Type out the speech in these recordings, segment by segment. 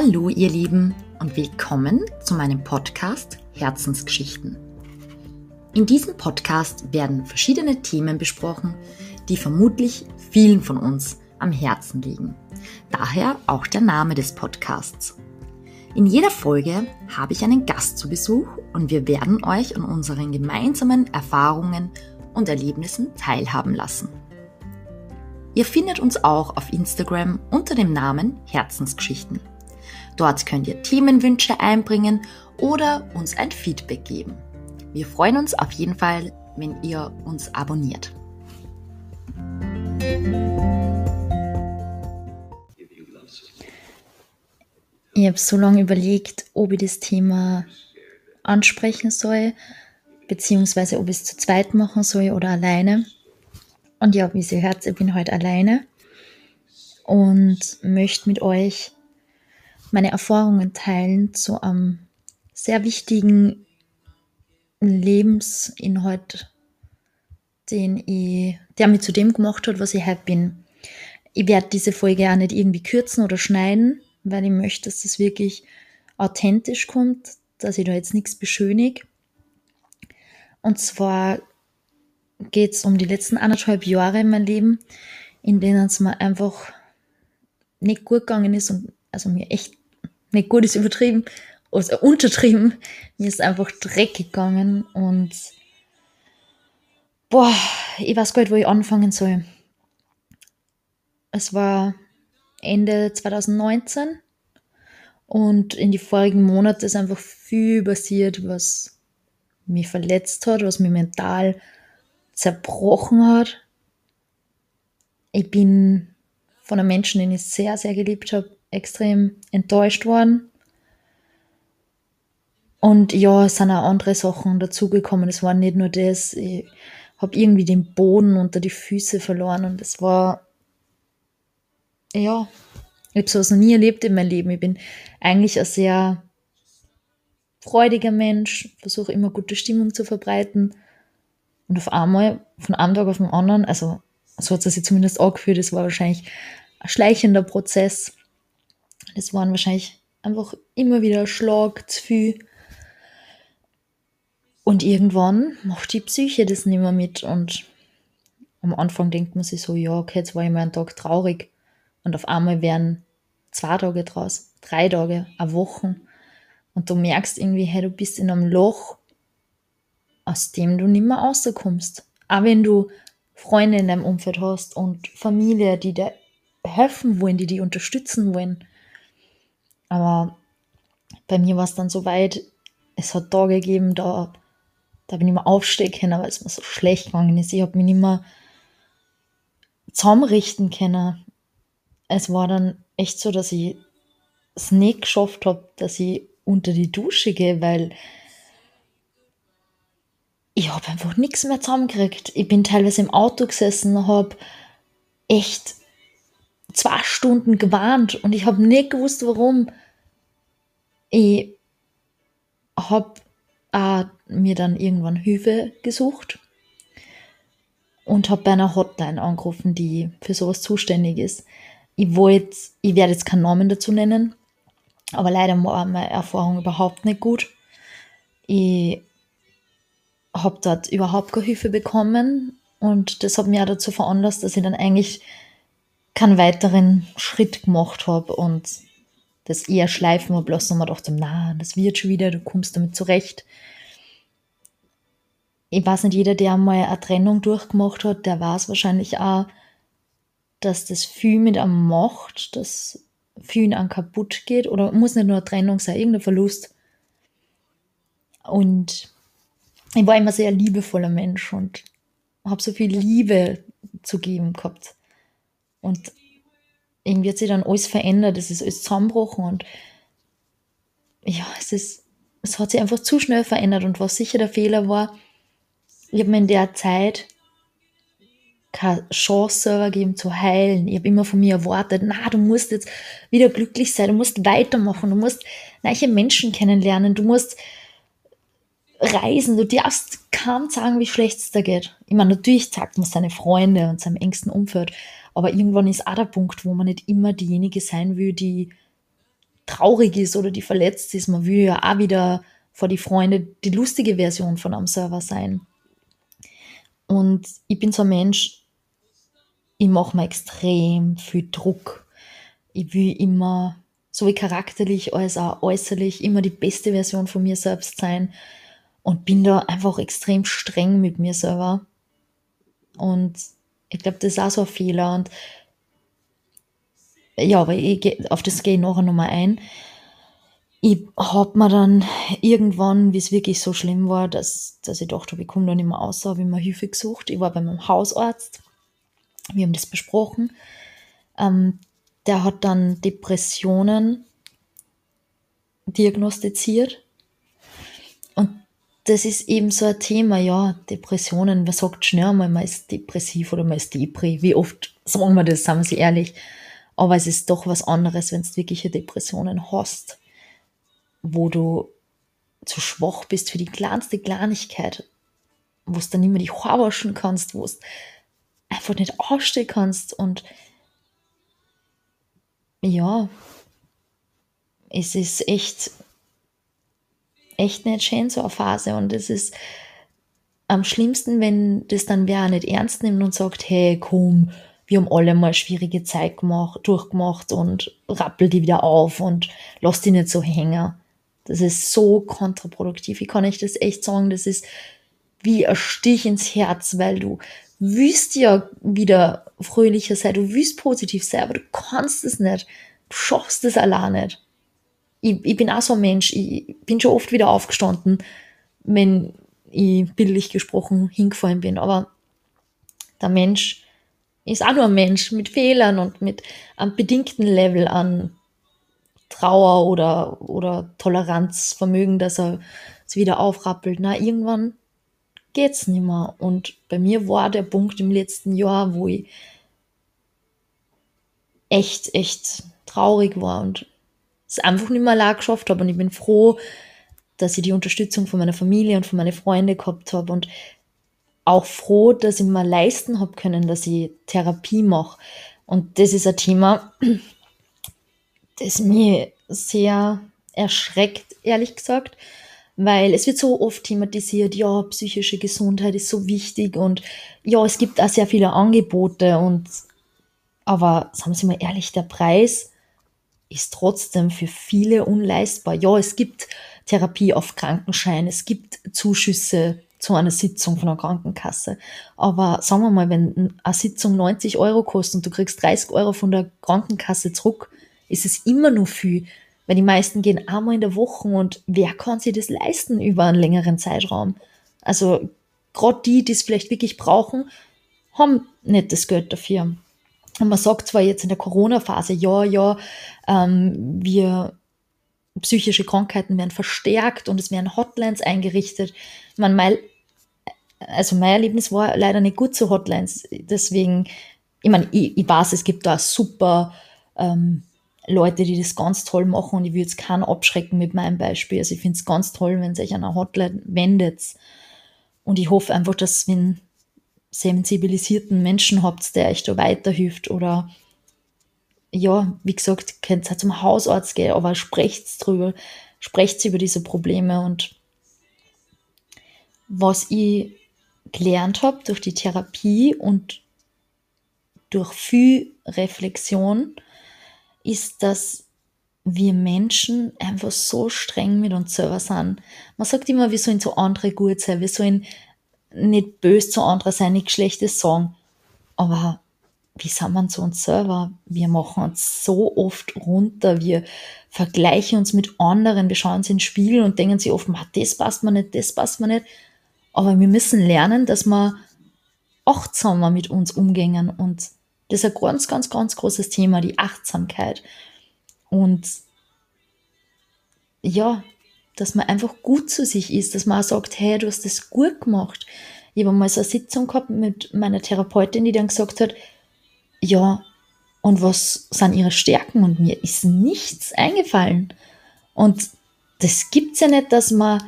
Hallo ihr Lieben und willkommen zu meinem Podcast Herzensgeschichten. In diesem Podcast werden verschiedene Themen besprochen, die vermutlich vielen von uns am Herzen liegen. Daher auch der Name des Podcasts. In jeder Folge habe ich einen Gast zu Besuch und wir werden euch an unseren gemeinsamen Erfahrungen und Erlebnissen teilhaben lassen. Ihr findet uns auch auf Instagram unter dem Namen Herzensgeschichten. Dort könnt ihr Themenwünsche einbringen oder uns ein Feedback geben. Wir freuen uns auf jeden Fall, wenn ihr uns abonniert. Ich habe so lange überlegt, ob ich das Thema ansprechen soll, beziehungsweise ob ich es zu zweit machen soll oder alleine. Und ja, wie ihr hört, ich bin heute alleine und möchte mit euch meine Erfahrungen teilen zu einem sehr wichtigen Lebensinhalt, den ich, der mich zu dem gemacht hat, was ich heute bin. Ich werde diese Folge auch nicht irgendwie kürzen oder schneiden, weil ich möchte, dass das wirklich authentisch kommt, dass ich da jetzt nichts beschönige. Und zwar geht es um die letzten anderthalb Jahre in meinem Leben, in denen es mir einfach nicht gut gegangen ist und also mir echt nicht gut ist übertrieben, also untertrieben. Mir ist einfach dreckig gegangen und boah, ich weiß gar nicht, wo ich anfangen soll. Es war Ende 2019 und in die vorigen Monate ist einfach viel passiert, was mich verletzt hat, was mich mental zerbrochen hat. Ich bin von einem Menschen, den ich sehr, sehr geliebt habe, extrem enttäuscht worden. Und ja, es sind auch andere Sachen dazugekommen. Es war nicht nur das. Ich habe irgendwie den Boden unter die Füße verloren und es war, ja, ich habe sowas noch nie erlebt in meinem Leben. Ich bin eigentlich ein sehr freudiger Mensch, versuche immer gute Stimmung zu verbreiten. Und auf einmal, von einem Tag auf den anderen, also so hat es sich zumindest angefühlt, es war wahrscheinlich ein schleichender Prozess. Es waren wahrscheinlich einfach immer wieder Schlag zu viel. Und irgendwann macht die Psyche das nicht mehr mit. Und am Anfang denkt man sich so, ja, okay, jetzt war ich mal einen Tag traurig. Und auf einmal werden zwei Tage draus, drei Tage, eine Woche. Und du merkst irgendwie, hey, du bist in einem Loch, aus dem du nicht mehr rauskommst. Auch wenn du Freunde in deinem Umfeld hast und Familie, die dir helfen wollen, die dich unterstützen wollen. Aber bei mir war es dann so weit, es hat Tage gegeben, da, da bin ich mal aufstehen können, weil es mir so schlecht gegangen ist. Ich habe mich nicht mehr zusammenrichten können. Es war dann echt so, dass ich es nicht geschafft habe, dass ich unter die Dusche gehe, weil ich habe einfach nichts mehr zusammengekriegt. Ich bin teilweise im Auto gesessen, habe echt zwei Stunden gewarnt und ich habe nicht gewusst, warum. Ich habe äh, mir dann irgendwann Hilfe gesucht und habe bei einer Hotline angerufen, die für sowas zuständig ist. Ich wollte, ich werde jetzt keinen Namen dazu nennen, aber leider war meine Erfahrung überhaupt nicht gut. Ich habe dort überhaupt keine Hilfe bekommen und das hat mich auch dazu veranlasst, dass ich dann eigentlich keinen weiteren Schritt gemacht habe und das eher schleifen habe lassen und mir dachte, na, das wird schon wieder, du kommst damit zurecht. Ich weiß nicht, jeder, der mal eine Trennung durchgemacht hat, der weiß wahrscheinlich auch, dass das viel mit einem macht, dass viel an kaputt geht oder muss nicht nur eine Trennung sein, irgendein Verlust. Und ich war immer sehr liebevoller Mensch und habe so viel Liebe zu geben gehabt. Und irgendwie hat sich dann alles verändert, es ist alles zusammengebrochen und ja, es ist, es hat sich einfach zu schnell verändert und was sicher der Fehler war, ich habe mir in der Zeit keine Chance selber gegeben zu heilen. Ich habe immer von mir erwartet, na, du musst jetzt wieder glücklich sein, du musst weitermachen, du musst neue Menschen kennenlernen, du musst reisen, du darfst kaum sagen, wie schlecht es da geht. Ich meine, natürlich sagt man seine Freunde und seinem engsten Umfeld, aber irgendwann ist auch der Punkt, wo man nicht immer diejenige sein will, die traurig ist oder die verletzt ist. Man will ja auch wieder vor die Freunde die lustige Version von einem Server sein. Und ich bin so ein Mensch, ich mache mir extrem viel Druck. Ich will immer, so wie charakterlich als auch äußerlich, immer die beste Version von mir selbst sein und bin da einfach extrem streng mit mir selber. Und ich glaube, das ist auch so ein Fehler. Und ja, aber ich, auf das gehe ich nachher nochmal ein. Ich habe mir dann irgendwann, wie es wirklich so schlimm war, dass, dass ich dachte, ich komme da nicht mehr raus, habe ich mir Hilfe gesucht. Ich war bei meinem Hausarzt. Wir haben das besprochen. Ähm, der hat dann Depressionen diagnostiziert. Das ist eben so ein Thema, ja, Depressionen. Wer sagt schnell einmal, man ist depressiv oder man ist Depri? Wie oft sagen wir das, sagen wir sie ehrlich. Aber es ist doch was anderes, wenn du wirkliche Depressionen hast, wo du zu schwach bist für die kleinste Kleinigkeit, wo du dann nicht mehr die Haare waschen kannst, wo du einfach nicht aufstehen kannst und ja, es ist echt, echt nicht schön, so eine Phase. Und es ist am schlimmsten, wenn das dann wer nicht ernst nimmt und sagt, hey, komm, wir haben alle mal schwierige Zeit gemacht, durchgemacht und rappel die wieder auf und lass die nicht so hängen. Das ist so kontraproduktiv. Wie kann ich das echt sagen? Das ist wie ein Stich ins Herz, weil du willst ja wieder fröhlicher sein, du willst positiv sein, aber du kannst es nicht. Du schaffst es allein nicht. Ich, ich bin auch so ein Mensch, ich bin schon oft wieder aufgestanden, wenn ich bildlich gesprochen hingefallen bin, aber der Mensch ist auch nur ein Mensch mit Fehlern und mit einem bedingten Level an Trauer oder, oder Toleranzvermögen, dass er es wieder aufrappelt. Na, irgendwann geht's nicht mehr. Und bei mir war der Punkt im letzten Jahr, wo ich echt, echt traurig war und es einfach nicht mehr allein geschafft habe. Und ich bin froh, dass ich die Unterstützung von meiner Familie und von meinen Freunden gehabt habe und auch froh, dass ich mir leisten habe können, dass ich Therapie mache. Und das ist ein Thema, das mir sehr erschreckt, ehrlich gesagt, weil es wird so oft thematisiert, ja, psychische Gesundheit ist so wichtig und ja, es gibt auch sehr viele Angebote und aber sagen Sie mal ehrlich, der Preis ist trotzdem für viele unleistbar. Ja, es gibt Therapie auf Krankenschein, es gibt Zuschüsse zu einer Sitzung von einer Krankenkasse. Aber sagen wir mal, wenn eine Sitzung 90 Euro kostet und du kriegst 30 Euro von der Krankenkasse zurück, ist es immer nur viel. Weil die meisten gehen einmal in der Woche und wer kann sich das leisten über einen längeren Zeitraum? Also gerade die, die es vielleicht wirklich brauchen, haben nicht das Geld dafür. Und man sagt zwar jetzt in der Corona-Phase, ja, ja, ähm, wir psychische Krankheiten werden verstärkt und es werden Hotlines eingerichtet. Ich meine, mein, also mein Erlebnis war leider nicht gut zu Hotlines. Deswegen, ich meine, ich, ich weiß, es gibt da super ähm, Leute, die das ganz toll machen und ich will jetzt keinen abschrecken mit meinem Beispiel. Also ich finde es ganz toll, wenn sich an eine Hotline wendet. Und ich hoffe einfach, dass wenn sensibilisierten Menschen habt, der euch da weiterhilft oder ja, wie gesagt, könnt ihr zum Hausarzt gehen, aber sprecht drüber, sprecht über diese Probleme und was ich gelernt habe durch die Therapie und durch viel Reflexion, ist, dass wir Menschen einfach so streng mit uns selber sind. Man sagt immer, wir sollen zu anderen gut sein, wir sollen nicht böse zu anderen sein, nichts Schlechtes sagen. Aber wie sind wir zu uns selber? Wir machen uns so oft runter, wir vergleichen uns mit anderen, wir schauen uns in den Spiegel und denken sich oft, das passt mir nicht, das passt mir nicht. Aber wir müssen lernen, dass wir achtsamer mit uns umgehen und das ist ein ganz, ganz, ganz großes Thema, die Achtsamkeit. Und ja, dass man einfach gut zu sich ist, dass man auch sagt, hey, du hast das gut gemacht. Ich habe mal so eine Sitzung gehabt mit meiner Therapeutin, die dann gesagt hat, ja, und was sind ihre Stärken? Und mir ist nichts eingefallen. Und das gibt's ja nicht, dass man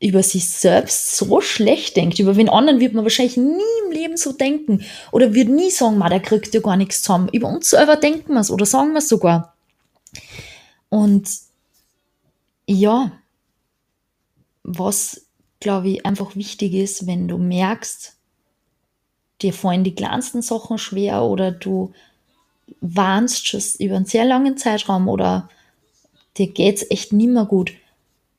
über sich selbst so schlecht denkt. Über wen anderen wird man wahrscheinlich nie im Leben so denken. Oder wird nie sagen, der kriegt ja gar nichts zusammen. Über uns selber denken wir es oder sagen wir es sogar. Und ja, was glaube ich einfach wichtig ist, wenn du merkst, dir fallen die kleinsten Sachen schwer oder du warnst schon über einen sehr langen Zeitraum oder dir geht es echt nicht mehr gut,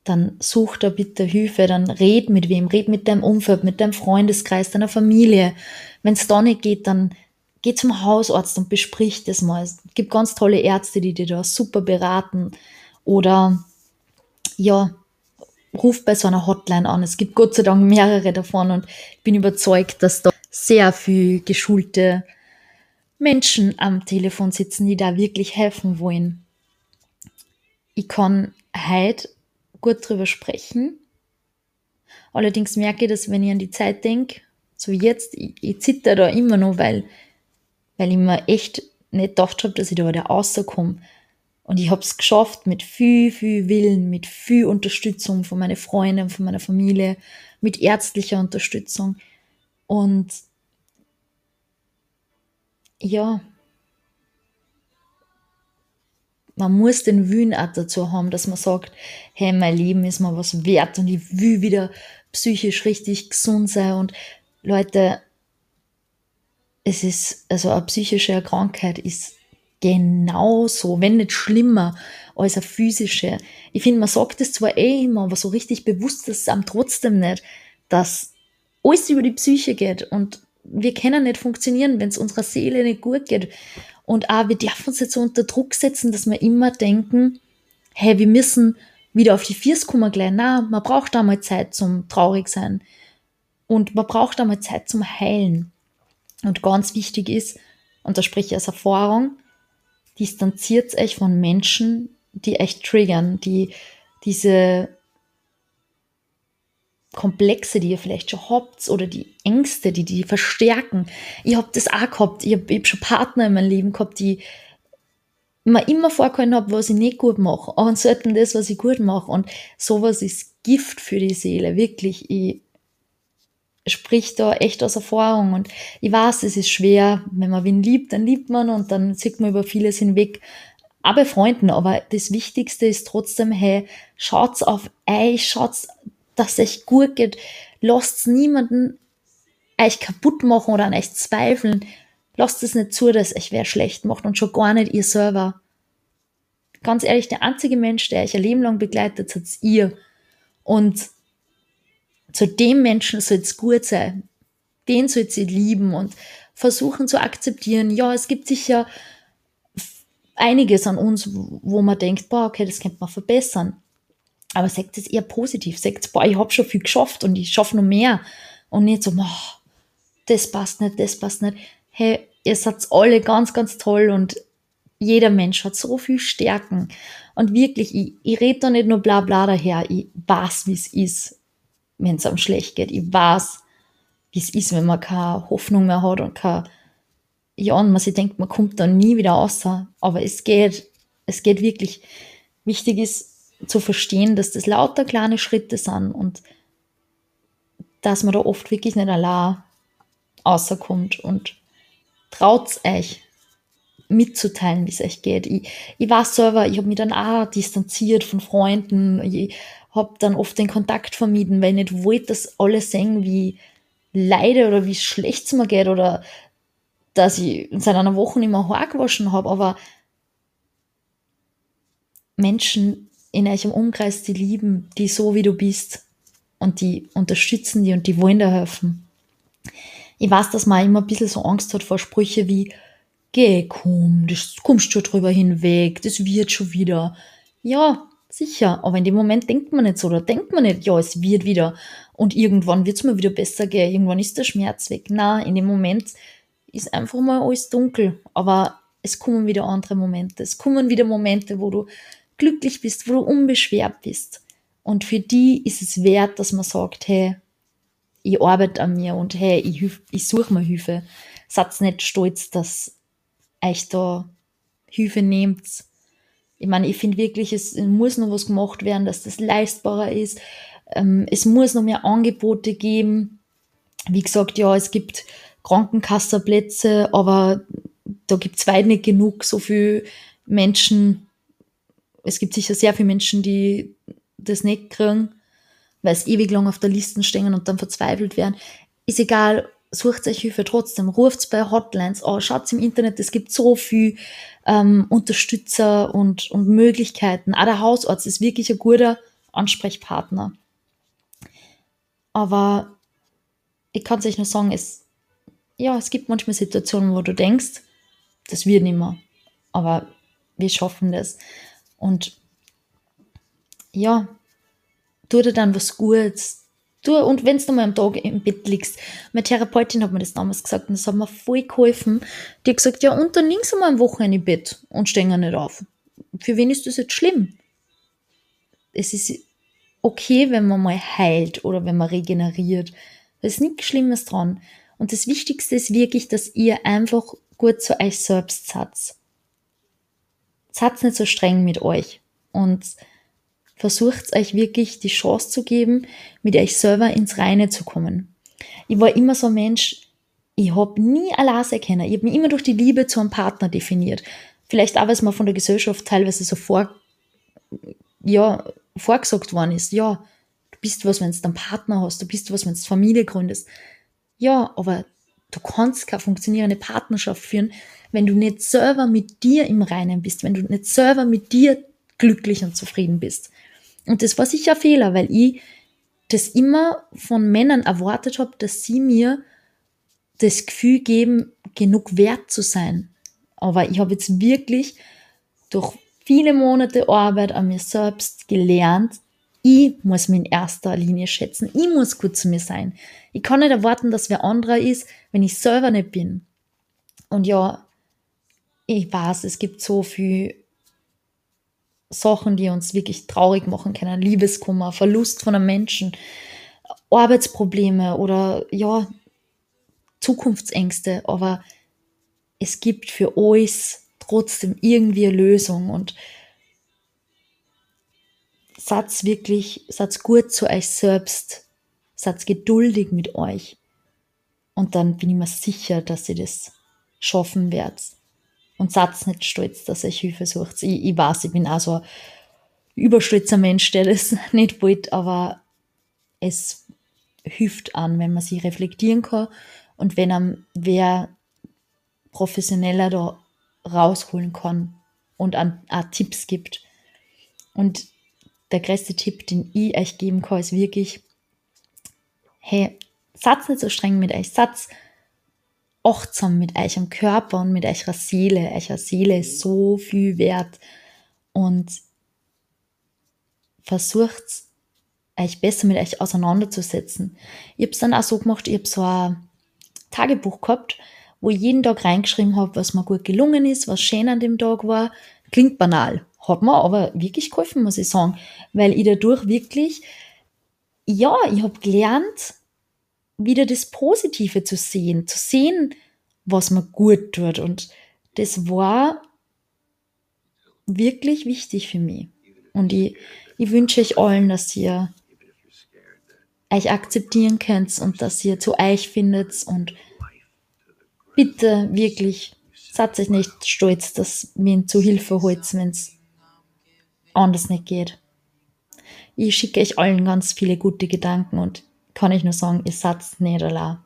dann such da bitte Hilfe, dann red mit wem, red mit deinem Umfeld, mit deinem Freundeskreis, deiner Familie. Wenn es da nicht geht, dann geh zum Hausarzt und besprich das mal. Es gibt ganz tolle Ärzte, die dir da super beraten. Oder ja, ruf bei so einer Hotline an. Es gibt Gott sei Dank mehrere davon und ich bin überzeugt, dass da sehr viel geschulte Menschen am Telefon sitzen, die da wirklich helfen wollen. Ich kann heute gut drüber sprechen. Allerdings merke ich, dass wenn ich an die Zeit denke, so wie jetzt, ich, ich zitter da immer noch, weil, weil ich mir echt nicht gedacht habe, dass ich da wieder rauskomme. Und ich habe es geschafft mit viel, viel Willen, mit viel Unterstützung von meinen Freunden, von meiner Familie, mit ärztlicher Unterstützung. Und ja, man muss den Willen auch dazu haben, dass man sagt, hey, mein Leben ist mir was wert und ich will wieder psychisch richtig gesund sein. Und Leute, es ist, also eine psychische Krankheit ist genauso, wenn nicht schlimmer als eine physische. Ich finde, man sagt es zwar eh immer, aber so richtig bewusst ist es einem trotzdem nicht, dass alles über die Psyche geht und wir können nicht funktionieren, wenn es unserer Seele nicht gut geht. Und auch, wir dürfen uns jetzt so unter Druck setzen, dass wir immer denken, hey, wir müssen wieder auf die Viers kommen gleich. Na, man braucht einmal Zeit zum traurig sein. Und man braucht einmal Zeit zum Heilen. Und ganz wichtig ist, und da spreche ich aus Erfahrung, distanziert euch von Menschen, die euch triggern, die diese Komplexe, die ihr vielleicht schon habt oder die Ängste, die die verstärken. Ich habe das auch gehabt. Ich habe hab schon Partner in meinem Leben gehabt, die mir immer vorgehalten haben, was ich nicht gut mache, aber selten das, was ich gut mache. Und sowas ist Gift für die Seele, wirklich. Ich sprich da echt aus Erfahrung und ich weiß, es ist schwer, wenn man wen liebt, dann liebt man und dann sieht man über vieles hinweg, aber Freunden, aber das Wichtigste ist trotzdem, hey, schaut's auf euch, schaut's dass es euch gut geht. Lasst niemanden euch kaputt machen oder an euch zweifeln. Lasst es nicht zu, dass euch wer schlecht macht und schon gar nicht ihr selber. Ganz ehrlich, der einzige Mensch, der euch ein Leben lang begleitet, seid ihr. Und zu dem Menschen soll es gut sein. Den soll sie lieben und versuchen zu akzeptieren. Ja, es gibt sicher einiges an uns, wo man denkt, boah, okay, das könnte man verbessern. Aber sagt es eher positiv. Sagt, boah, ich habe schon viel geschafft und ich schaffe noch mehr. Und nicht so, boah, das passt nicht, das passt nicht. Hey, ihr seid alle ganz, ganz toll und jeder Mensch hat so viel Stärken. Und wirklich, ich, ich rede da nicht nur bla bla daher. Ich weiß, wie es ist, wenn es einem schlecht geht. Ich weiß, wie es ist, wenn man keine Hoffnung mehr hat und keine, ja, und man sich denkt, man kommt da nie wieder raus. Aber es geht, es geht wirklich. Wichtig ist, zu verstehen, dass das lauter kleine Schritte sind und dass man da oft wirklich nicht allein rauskommt und traut euch mitzuteilen, wie es euch geht. Ich, ich war selber, ich habe mich dann auch distanziert von Freunden, ich habe dann oft den Kontakt vermieden, weil ich nicht wollte, dass alle sehen, wie leide oder wie schlecht es mir geht oder dass ich seit einer Woche nicht mehr Haar gewaschen habe, aber Menschen in eurem Umkreis die lieben, die so wie du bist und die unterstützen die und die wollen dir helfen. Ich weiß, dass man immer ein bisschen so Angst hat vor Sprüche wie, geh, komm, das kommst schon drüber hinweg, das wird schon wieder. Ja, sicher, aber in dem Moment denkt man nicht so, da denkt man nicht, ja, es wird wieder und irgendwann wird es mir wieder besser gehen, irgendwann ist der Schmerz weg. Na, in dem Moment ist einfach mal alles dunkel, aber es kommen wieder andere Momente. Es kommen wieder Momente, wo du glücklich bist, wo du unbeschwert bist. Und für die ist es wert, dass man sagt, hey, ich arbeite an mir und hey, ich, ich suche mir Hilfe. Seid nicht stolz, dass euch da Hilfe nehmt. Ich meine, ich finde wirklich, es muss noch was gemacht werden, dass das leistbarer ist. Ähm, es muss noch mehr Angebote geben. Wie gesagt, ja, es gibt Krankenkassenplätze, aber da gibt es weit nicht genug, so viele Menschen es gibt sicher sehr viele Menschen, die das nicht kriegen, weil es ewig lang auf der Liste stehen und dann verzweifelt werden. Ist egal, sucht euch Hilfe trotzdem, ruft bei Hotlines an, schaut im Internet, es gibt so viel ähm, Unterstützer und, und Möglichkeiten. Auch der Hausarzt ist wirklich ein guter Ansprechpartner. Aber ich kann es euch nur sagen, es, ja, es gibt manchmal Situationen, wo du denkst, das wird nicht mehr. Aber wir schaffen das. Und ja, tu dir dann was Gutes. Du, und wenn du mal am Tag im Bett liegst, meine Therapeutin hat mir das damals gesagt und das hat mir voll geholfen. Die hat gesagt, ja, und dann liegst du mal am Wochenende im Bett und stehen nicht auf. Für wen ist das jetzt schlimm? Es ist okay, wenn man mal heilt oder wenn man regeneriert. Da ist nichts Schlimmes dran. Und das Wichtigste ist wirklich, dass ihr einfach gut zu euch selbst seid. Seid nicht so streng mit euch. Und versucht euch wirklich die Chance zu geben, mit euch selber ins Reine zu kommen. Ich war immer so ein Mensch, ich habe nie allein kennen. Ich habe mich immer durch die Liebe zu einem Partner definiert. Vielleicht auch, weil es mir von der Gesellschaft teilweise so vor, ja, vorgesagt worden ist. Ja, du bist was, wenn du einen Partner hast, du bist was, wenn du Familie gründest. Ja, aber du kannst keine funktionierende Partnerschaft führen, wenn du nicht selber mit dir im Reinen bist, wenn du nicht selber mit dir glücklich und zufrieden bist. Und das war sicher ein Fehler, weil ich das immer von Männern erwartet habe, dass sie mir das Gefühl geben, genug wert zu sein. Aber ich habe jetzt wirklich durch viele Monate Arbeit an mir selbst gelernt, ich muss mich in erster Linie schätzen. Ich muss gut zu mir sein. Ich kann nicht erwarten, dass wer anderer ist, wenn ich selber nicht bin. Und ja, ich weiß, es gibt so viel Sachen, die uns wirklich traurig machen können. Liebeskummer, Verlust von einem Menschen, Arbeitsprobleme oder ja, Zukunftsängste. Aber es gibt für alles trotzdem irgendwie eine Lösung und Satz wirklich, Satz gut zu euch selbst, Satz geduldig mit euch. Und dann bin ich mir sicher, dass ihr das schaffen werdet und seid nicht stolz, dass ihr Hilfe sucht. Ich, ich weiß, ich bin auch so ein überstolzer Mensch, der das nicht wollte, aber es hilft an, wenn man sich reflektieren kann und wenn einem wer professioneller da rausholen kann und an, an Tipps gibt. Und der größte Tipp, den ich euch geben kann, ist wirklich, hey, Satz nicht so streng mit euch, Satz achtsam mit eurem Körper und mit eurer Seele. Eure Seele ist so viel wert und versucht euch besser mit euch auseinanderzusetzen. Ich habe es dann auch so gemacht, ich habe so ein Tagebuch gehabt, wo ich jeden Tag reingeschrieben habe, was mir gut gelungen ist, was schön an dem Tag war. Klingt banal, hat mir aber wirklich geholfen, muss ich sagen, weil ich dadurch wirklich, ja, ich habe gelernt, wieder das Positive zu sehen, zu sehen, was mir gut tut. Und das war wirklich wichtig für mich. Und ich, ich wünsche euch allen, dass ihr euch akzeptieren könnt und dass ihr zu euch findet und bitte wirklich seid euch nicht stolz, dass mir zu Hilfe holt, wenn es anders nicht geht. Ich schicke euch allen ganz viele gute Gedanken und kann ich nur sagen, ihr seid nicht allein.